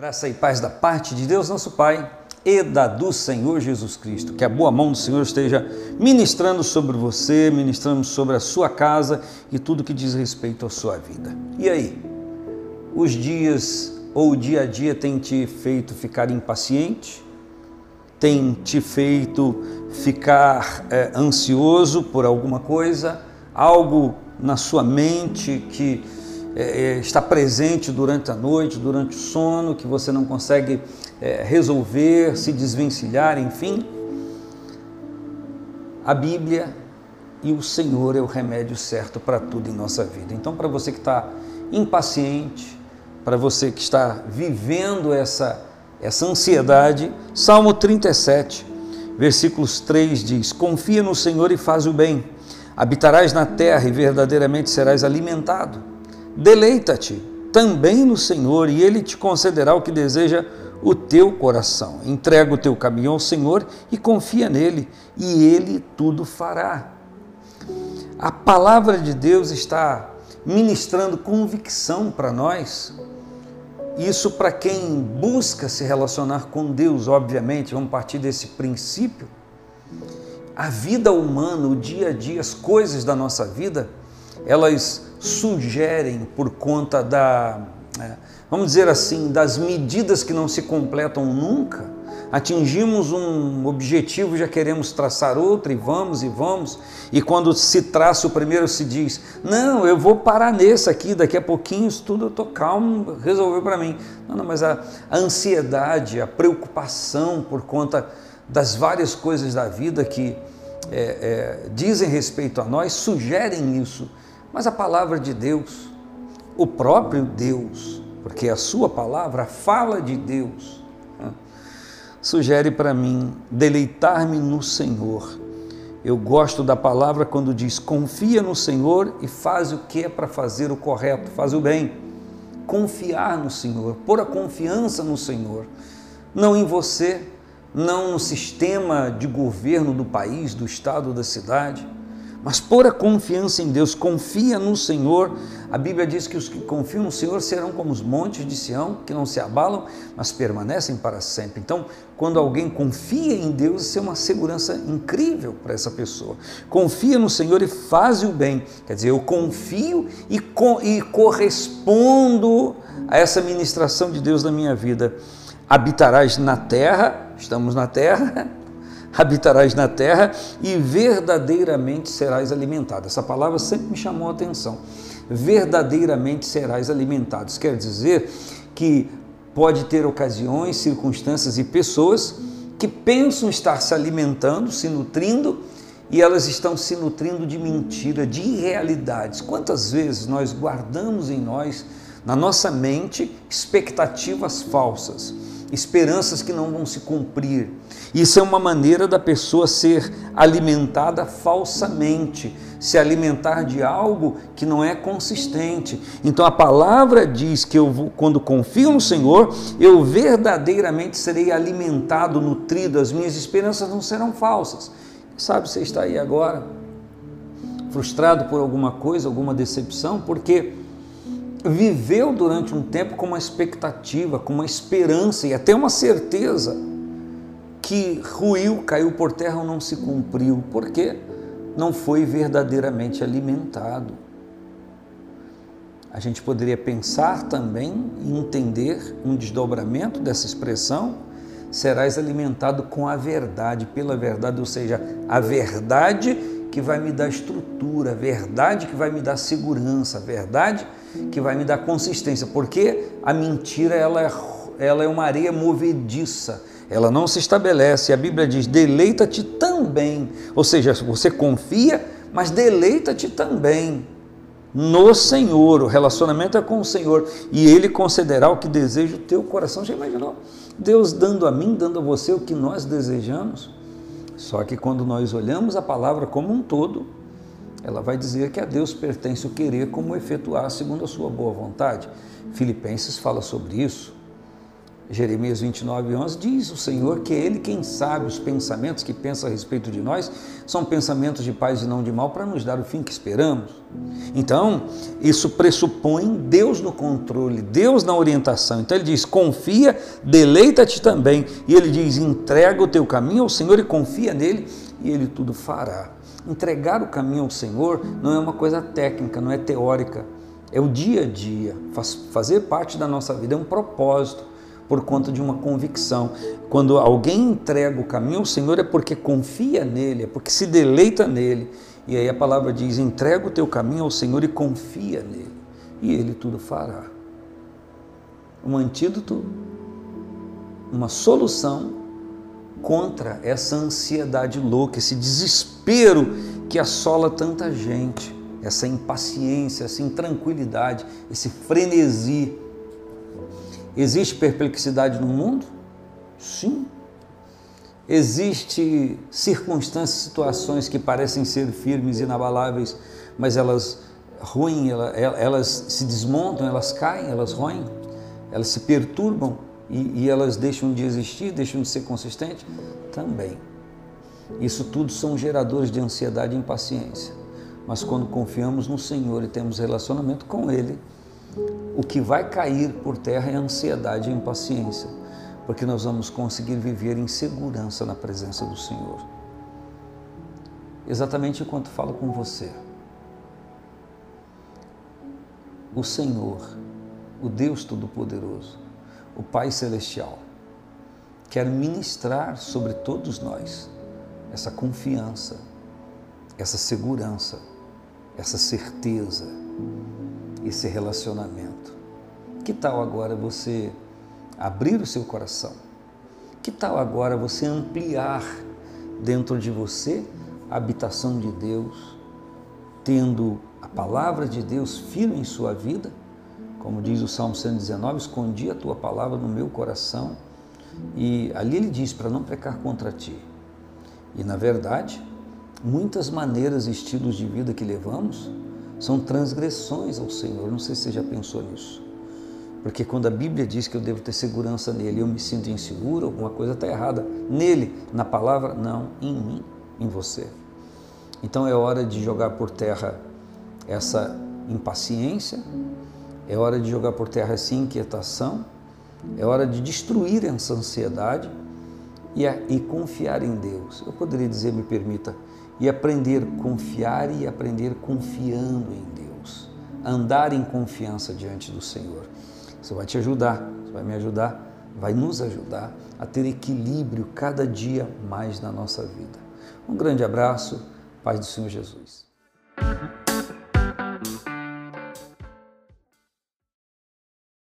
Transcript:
Graça e paz da parte de Deus, nosso Pai, e da do Senhor Jesus Cristo. Que a boa mão do Senhor esteja ministrando sobre você, ministrando sobre a sua casa e tudo que diz respeito à sua vida. E aí? Os dias ou o dia a dia tem te feito ficar impaciente? Tem te feito ficar é, ansioso por alguma coisa? Algo na sua mente que é, está presente durante a noite, durante o sono, que você não consegue é, resolver, se desvencilhar, enfim. A Bíblia e o Senhor é o remédio certo para tudo em nossa vida. Então, para você que está impaciente, para você que está vivendo essa, essa ansiedade, Salmo 37, versículos 3 diz: Confia no Senhor e faz o bem, habitarás na terra e verdadeiramente serás alimentado. Deleita-te também no Senhor e Ele te concederá o que deseja o teu coração. Entrega o teu caminho ao Senhor e confia nele, e Ele tudo fará. A palavra de Deus está ministrando convicção para nós. Isso para quem busca se relacionar com Deus, obviamente, vamos partir desse princípio. A vida humana, o dia a dia, as coisas da nossa vida, elas sugerem por conta da, é, vamos dizer assim, das medidas que não se completam nunca. Atingimos um objetivo, já queremos traçar outro e vamos e vamos. E quando se traça o primeiro, se diz: Não, eu vou parar nesse aqui, daqui a pouquinho isso tudo eu estou calmo, resolveu para mim. Não, não, mas a, a ansiedade, a preocupação por conta das várias coisas da vida que é, é, dizem respeito a nós, sugerem isso mas a palavra de Deus, o próprio Deus, porque a sua palavra, fala de Deus, né, sugere para mim deleitar-me no Senhor. Eu gosto da palavra quando diz confia no Senhor e faz o que é para fazer o correto, faz o bem. Confiar no Senhor, pôr a confiança no Senhor, não em você, não no sistema de governo do país, do estado, da cidade mas pôr a confiança em Deus, confia no Senhor. A Bíblia diz que os que confiam no Senhor serão como os montes de Sião, que não se abalam, mas permanecem para sempre. Então, quando alguém confia em Deus, isso é uma segurança incrível para essa pessoa. Confia no Senhor e faz o bem. Quer dizer, eu confio e, co e correspondo a essa ministração de Deus na minha vida. Habitarás na terra, estamos na terra, habitarás na terra e verdadeiramente serás alimentado. Essa palavra sempre me chamou a atenção. Verdadeiramente serás alimentado. Isso quer dizer que pode ter ocasiões, circunstâncias e pessoas que pensam estar se alimentando, se nutrindo, e elas estão se nutrindo de mentira, de irrealidades. Quantas vezes nós guardamos em nós, na nossa mente, expectativas falsas? Esperanças que não vão se cumprir. Isso é uma maneira da pessoa ser alimentada falsamente, se alimentar de algo que não é consistente. Então a palavra diz que eu, quando confio no Senhor, eu verdadeiramente serei alimentado, nutrido, as minhas esperanças não serão falsas. Sabe, você está aí agora frustrado por alguma coisa, alguma decepção, porque viveu durante um tempo com uma expectativa, com uma esperança e até uma certeza que ruiu, caiu por terra ou não se cumpriu, porque não foi verdadeiramente alimentado. A gente poderia pensar também e entender um desdobramento dessa expressão: serás alimentado com a verdade, pela verdade, ou seja, a verdade que vai me dar estrutura, a verdade que vai me dar segurança, a verdade que vai me dar consistência, porque a mentira ela é, ela é uma areia movediça, ela não se estabelece. A Bíblia diz: deleita-te também, ou seja, você confia, mas deleita-te também no Senhor. O relacionamento é com o Senhor e Ele concederá o que deseja o teu coração. Já imaginou? Deus dando a mim, dando a você o que nós desejamos? Só que quando nós olhamos a palavra como um todo, ela vai dizer que a Deus pertence o querer como efetuar segundo a sua boa vontade. Filipenses fala sobre isso. Jeremias 29, 11, diz o Senhor que é Ele quem sabe os pensamentos que pensa a respeito de nós são pensamentos de paz e não de mal para nos dar o fim que esperamos. Então, isso pressupõe Deus no controle, Deus na orientação. Então ele diz: confia, deleita-te também. E ele diz: entrega o teu caminho ao Senhor e confia nele, e ele tudo fará. Entregar o caminho ao Senhor não é uma coisa técnica, não é teórica, é o dia a dia, faz, fazer parte da nossa vida, é um propósito por conta de uma convicção. Quando alguém entrega o caminho ao Senhor é porque confia nele, é porque se deleita nele. E aí a palavra diz: entrega o teu caminho ao Senhor e confia nele, e ele tudo fará. Um antídoto, uma solução contra essa ansiedade louca, esse desespero que assola tanta gente, essa impaciência, essa intranquilidade, esse frenesi Existe perplexidade no mundo? Sim. Existe circunstâncias, situações que parecem ser firmes inabaláveis, mas elas ruem, elas se desmontam, elas caem, elas roem, elas se perturbam e, e elas deixam de existir, deixam de ser consistentes? Também. Isso tudo são geradores de ansiedade e impaciência. Mas quando confiamos no Senhor e temos relacionamento com Ele, o que vai cair por terra é ansiedade e impaciência, porque nós vamos conseguir viver em segurança na presença do Senhor. Exatamente enquanto falo com você. O Senhor, o Deus Todo-Poderoso, o Pai Celestial, quer ministrar sobre todos nós essa confiança, essa segurança, essa certeza esse relacionamento. Que tal agora você abrir o seu coração? Que tal agora você ampliar dentro de você a habitação de Deus, tendo a palavra de Deus firme em sua vida? Como diz o Salmo 119, escondi a tua palavra no meu coração. E ali ele diz para não pecar contra ti. E na verdade, muitas maneiras e estilos de vida que levamos são transgressões ao Senhor. Não sei se você já pensou nisso. Porque quando a Bíblia diz que eu devo ter segurança nele, eu me sinto inseguro, alguma coisa está errada nele, na palavra, não, em mim, em você. Então é hora de jogar por terra essa impaciência, é hora de jogar por terra essa inquietação, é hora de destruir essa ansiedade e, e confiar em Deus. Eu poderia dizer, me permita, e aprender a confiar e aprender confiando em Deus. Andar em confiança diante do Senhor. Isso vai te ajudar, isso vai me ajudar, vai nos ajudar a ter equilíbrio cada dia mais na nossa vida. Um grande abraço, paz do Senhor Jesus.